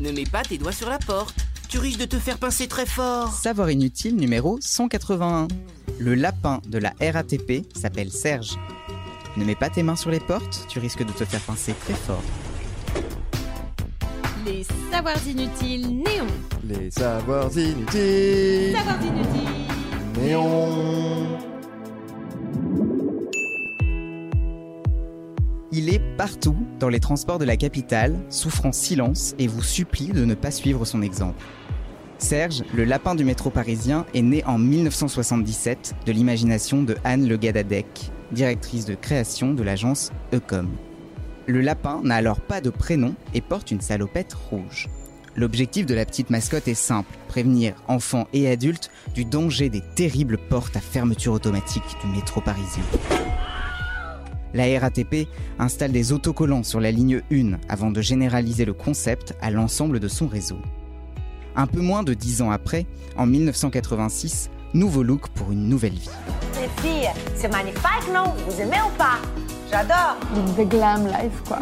Ne mets pas tes doigts sur la porte. Tu risques de te faire pincer très fort. Savoir inutile numéro 181. Le lapin de la RATP s'appelle Serge. Ne mets pas tes mains sur les portes, tu risques de te faire pincer très fort. Les savoirs inutiles néons. Les savoirs inutiles. Savoirs inutiles. Néon. Il est partout dans les transports de la capitale, souffre en silence et vous supplie de ne pas suivre son exemple. Serge, le lapin du métro parisien, est né en 1977 de l'imagination de Anne Le Gadadec, directrice de création de l'agence Ecom. Le lapin n'a alors pas de prénom et porte une salopette rouge. L'objectif de la petite mascotte est simple, prévenir enfants et adultes du danger des terribles portes à fermeture automatique du métro parisien. La RATP installe des autocollants sur la ligne 1 avant de généraliser le concept à l'ensemble de son réseau. Un peu moins de 10 ans après, en 1986, nouveau look pour une nouvelle vie. Les filles, c'est magnifique, non? Vous aimez ou pas? J'adore. The glam life, quoi.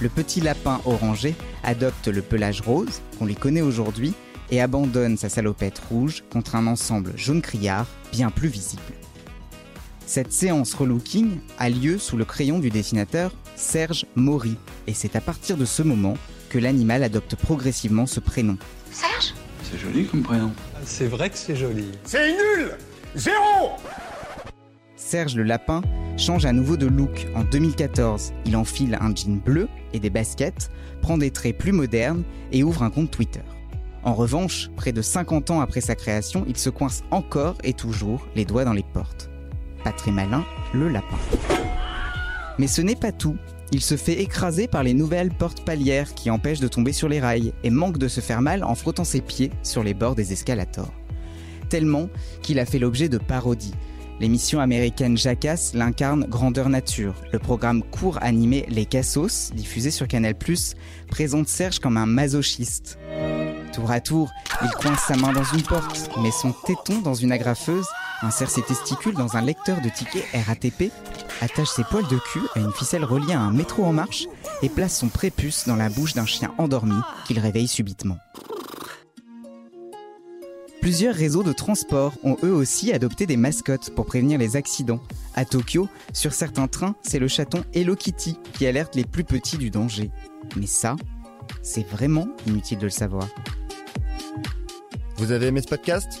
Le petit lapin orangé adopte le pelage rose, qu'on lui connaît aujourd'hui, et abandonne sa salopette rouge contre un ensemble jaune criard bien plus visible. Cette séance relooking a lieu sous le crayon du dessinateur Serge Maury, et c'est à partir de ce moment que l'animal adopte progressivement ce prénom. Serge? C'est joli comme prénom. C'est vrai que c'est joli. C'est nul Zéro Serge le lapin change à nouveau de look en 2014. Il enfile un jean bleu et des baskets, prend des traits plus modernes et ouvre un compte Twitter. En revanche, près de 50 ans après sa création, il se coince encore et toujours les doigts dans les portes. Pas très malin, le lapin. Mais ce n'est pas tout. Il se fait écraser par les nouvelles portes palières qui empêchent de tomber sur les rails et manque de se faire mal en frottant ses pieds sur les bords des escalators. Tellement qu'il a fait l'objet de parodies. L'émission américaine Jackass l'incarne grandeur nature. Le programme court animé Les Cassos, diffusé sur Canal+, présente Serge comme un masochiste. Tour à tour, il coince sa main dans une porte, met son téton dans une agrafeuse, insère ses testicules dans un lecteur de tickets RATP, attache ses poils de cul à une ficelle reliée à un métro en marche et place son prépuce dans la bouche d'un chien endormi qu'il réveille subitement. Plusieurs réseaux de transport ont eux aussi adopté des mascottes pour prévenir les accidents. À Tokyo, sur certains trains, c'est le chaton Hello Kitty qui alerte les plus petits du danger. Mais ça, c'est vraiment inutile de le savoir. Vous avez aimé ce podcast?